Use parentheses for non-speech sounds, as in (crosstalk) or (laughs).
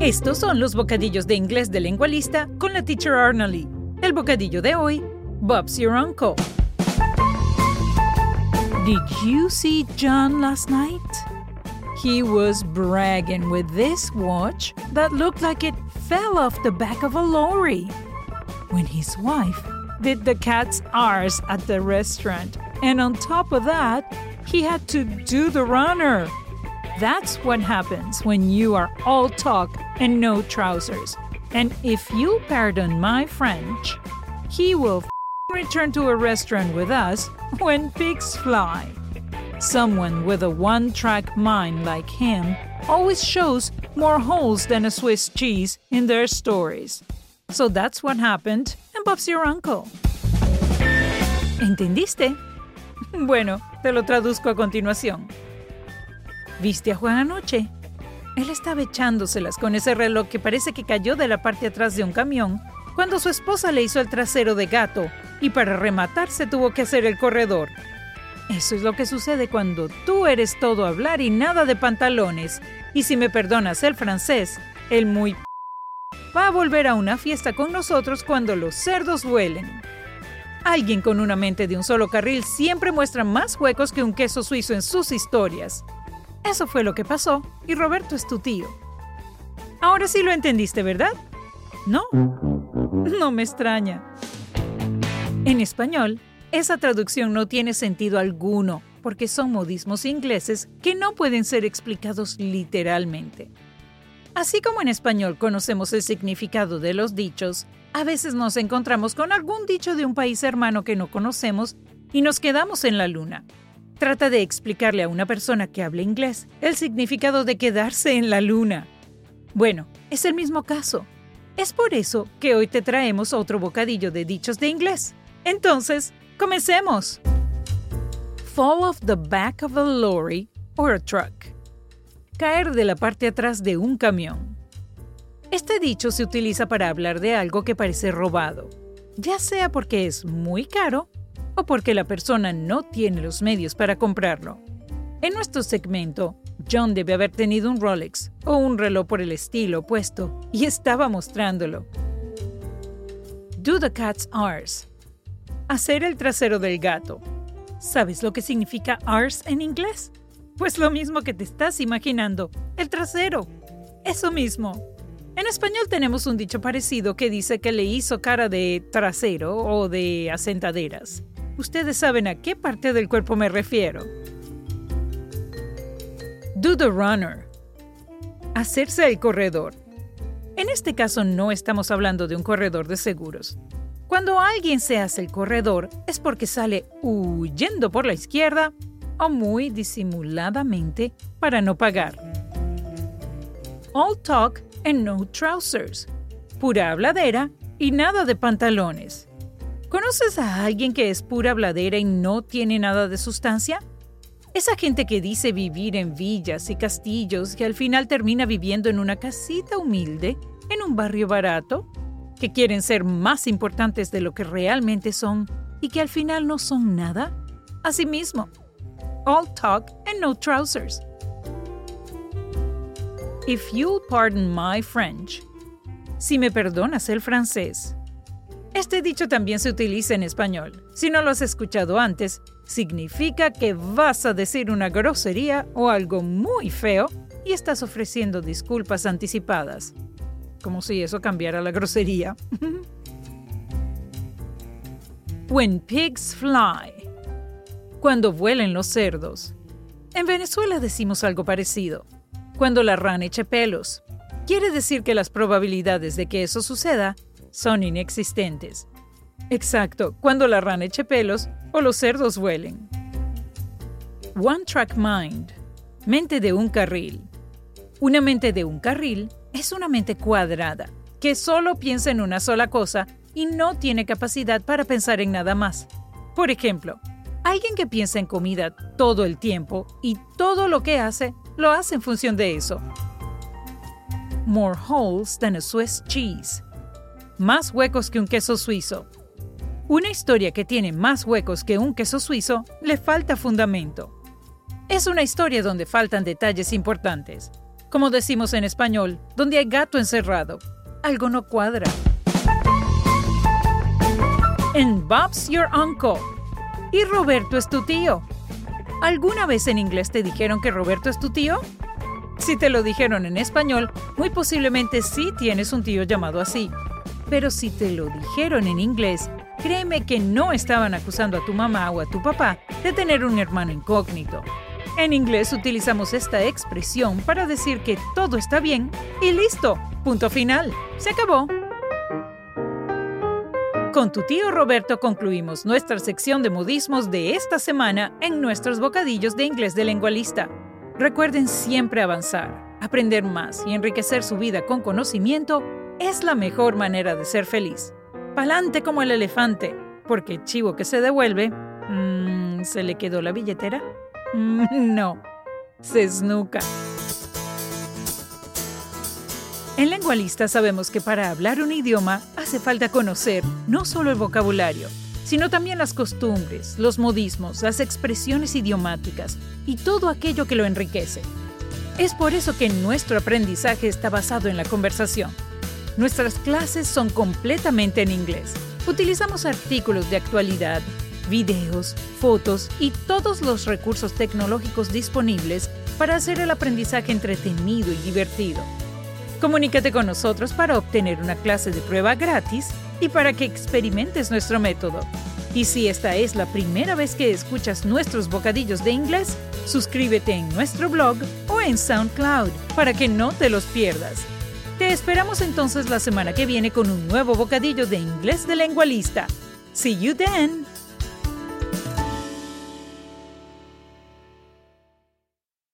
Estos son los bocadillos de inglés de lengualista con la teacher Arnally. El bocadillo de hoy, Bob's your uncle. Did you see John last night? He was bragging with this watch that looked like it fell off the back of a lorry. When his wife did the cat's R's at the restaurant, and on top of that, he had to do the runner. That's what happens when you are all talk and no trousers. And if you pardon my French, he will return to a restaurant with us when pigs fly. Someone with a one track mind like him always shows more holes than a Swiss cheese in their stories. So that's what happened, and Bob's your uncle. ¿Entendiste? (laughs) Bueno, te lo traduzco a continuación. ¿Viste a Juan anoche? Él estaba echándoselas con ese reloj que parece que cayó de la parte atrás de un camión cuando su esposa le hizo el trasero de gato y para rematar se tuvo que hacer el corredor. Eso es lo que sucede cuando tú eres todo hablar y nada de pantalones. Y si me perdonas el francés, el muy va a volver a una fiesta con nosotros cuando los cerdos vuelen. Alguien con una mente de un solo carril siempre muestra más huecos que un queso suizo en sus historias. Eso fue lo que pasó y Roberto es tu tío. Ahora sí lo entendiste, ¿verdad? ¿No? No me extraña. En español, esa traducción no tiene sentido alguno porque son modismos ingleses que no pueden ser explicados literalmente. Así como en español conocemos el significado de los dichos, a veces nos encontramos con algún dicho de un país hermano que no conocemos y nos quedamos en la luna. Trata de explicarle a una persona que habla inglés el significado de quedarse en la luna. Bueno, es el mismo caso. Es por eso que hoy te traemos otro bocadillo de dichos de inglés. Entonces, comencemos. Fall off the back of a lorry or a truck. Caer de la parte atrás de un camión. Este dicho se utiliza para hablar de algo que parece robado, ya sea porque es muy caro o porque la persona no tiene los medios para comprarlo. En nuestro segmento, John debe haber tenido un Rolex o un reloj por el estilo puesto y estaba mostrándolo. Do the cat's R's. Hacer el trasero del gato. ¿Sabes lo que significa R's en inglés? Pues lo mismo que te estás imaginando, el trasero. Eso mismo. En español tenemos un dicho parecido que dice que le hizo cara de trasero o de asentaderas. Ustedes saben a qué parte del cuerpo me refiero. Do the runner. Hacerse el corredor. En este caso no estamos hablando de un corredor de seguros. Cuando alguien se hace el corredor es porque sale huyendo por la izquierda o muy disimuladamente para no pagar. All talk and no trousers. Pura habladera y nada de pantalones. ¿Conoces a alguien que es pura habladera y no tiene nada de sustancia? Esa gente que dice vivir en villas y castillos que al final termina viviendo en una casita humilde, en un barrio barato, que quieren ser más importantes de lo que realmente son y que al final no son nada. Asimismo, all talk and no trousers. If you'll pardon my French. Si me perdonas el francés. Este dicho también se utiliza en español. Si no lo has escuchado antes, significa que vas a decir una grosería o algo muy feo y estás ofreciendo disculpas anticipadas. Como si eso cambiara la grosería. (laughs) When pigs fly. Cuando vuelen los cerdos. En Venezuela decimos algo parecido. Cuando la rana eche pelos. Quiere decir que las probabilidades de que eso suceda son inexistentes. Exacto, cuando la rana eche pelos o los cerdos vuelen. One Track Mind. Mente de un carril. Una mente de un carril es una mente cuadrada, que solo piensa en una sola cosa y no tiene capacidad para pensar en nada más. Por ejemplo, alguien que piensa en comida todo el tiempo y todo lo que hace lo hace en función de eso. More holes than a Swiss cheese. Más huecos que un queso suizo. Una historia que tiene más huecos que un queso suizo le falta fundamento. Es una historia donde faltan detalles importantes. Como decimos en español, donde hay gato encerrado, algo no cuadra. En Bob's Your Uncle. Y Roberto es tu tío. ¿Alguna vez en inglés te dijeron que Roberto es tu tío? Si te lo dijeron en español, muy posiblemente sí tienes un tío llamado así. Pero si te lo dijeron en inglés, créeme que no estaban acusando a tu mamá o a tu papá de tener un hermano incógnito. En inglés utilizamos esta expresión para decir que todo está bien y listo. Punto final. Se acabó. Con tu tío Roberto concluimos nuestra sección de modismos de esta semana en nuestros bocadillos de inglés de lengualista. Recuerden siempre avanzar, aprender más y enriquecer su vida con conocimiento es la mejor manera de ser feliz. Palante como el elefante, porque chivo que se devuelve, mm, ¿se le quedó la billetera? No, se esnuca. En Lengualista sabemos que para hablar un idioma hace falta conocer no solo el vocabulario, sino también las costumbres, los modismos, las expresiones idiomáticas y todo aquello que lo enriquece. Es por eso que nuestro aprendizaje está basado en la conversación. Nuestras clases son completamente en inglés. Utilizamos artículos de actualidad, videos, fotos y todos los recursos tecnológicos disponibles para hacer el aprendizaje entretenido y divertido. Comunícate con nosotros para obtener una clase de prueba gratis y para que experimentes nuestro método. Y si esta es la primera vez que escuchas nuestros bocadillos de inglés, suscríbete en nuestro blog o en SoundCloud para que no te los pierdas. Te esperamos entonces la semana que viene con un nuevo bocadillo de inglés de lengualista. See you then!